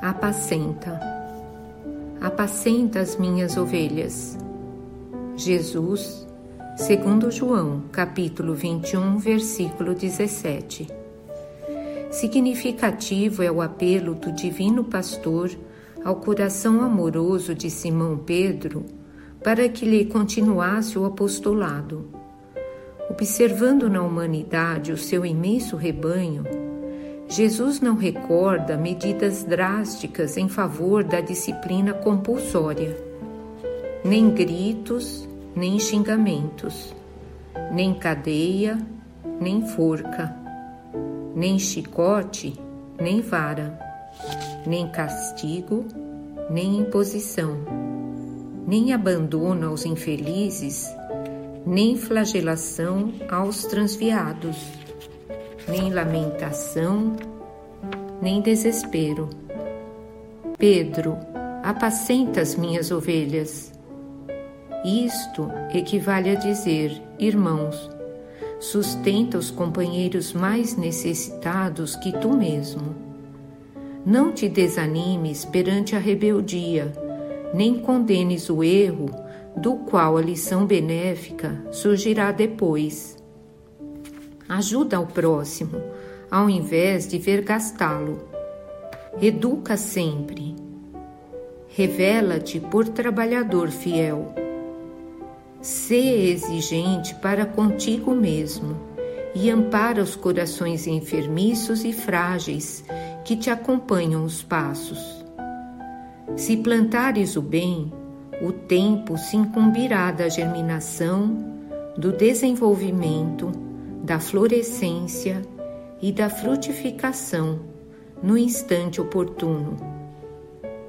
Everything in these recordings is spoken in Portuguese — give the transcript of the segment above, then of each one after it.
apacenta. Apacenta as minhas ovelhas. Jesus, segundo João, capítulo 21, versículo 17. Significativo é o apelo do divino pastor ao coração amoroso de Simão Pedro para que lhe continuasse o apostolado. Observando na humanidade o seu imenso rebanho, Jesus não recorda medidas drásticas em favor da disciplina compulsória, nem gritos, nem xingamentos, nem cadeia, nem forca, nem chicote, nem vara, nem castigo, nem imposição, nem abandono aos infelizes, nem flagelação aos transviados nem lamentação, nem desespero. Pedro, apacenta as minhas ovelhas. Isto equivale a dizer, irmãos, sustenta os companheiros mais necessitados que tu mesmo. Não te desanimes perante a rebeldia, nem condenes o erro, do qual a lição benéfica surgirá depois. Ajuda ao próximo, ao invés de ver gastá-lo. Educa sempre. Revela-te por trabalhador fiel. Sê exigente para contigo mesmo e ampara os corações enfermiços e frágeis que te acompanham os passos. Se plantares o bem, o tempo se incumbirá da germinação, do desenvolvimento, da florescência e da frutificação no instante oportuno.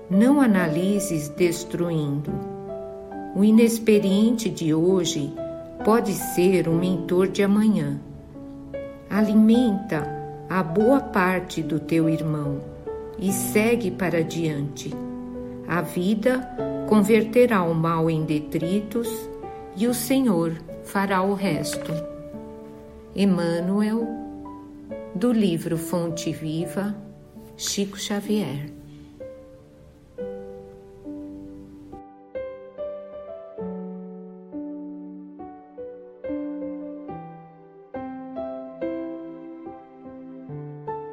Não analises destruindo. O inexperiente de hoje pode ser o mentor de amanhã. Alimenta a boa parte do teu irmão e segue para diante. A vida converterá o mal em detritos e o Senhor fará o resto. Emmanuel, do livro Fonte Viva, Chico Xavier.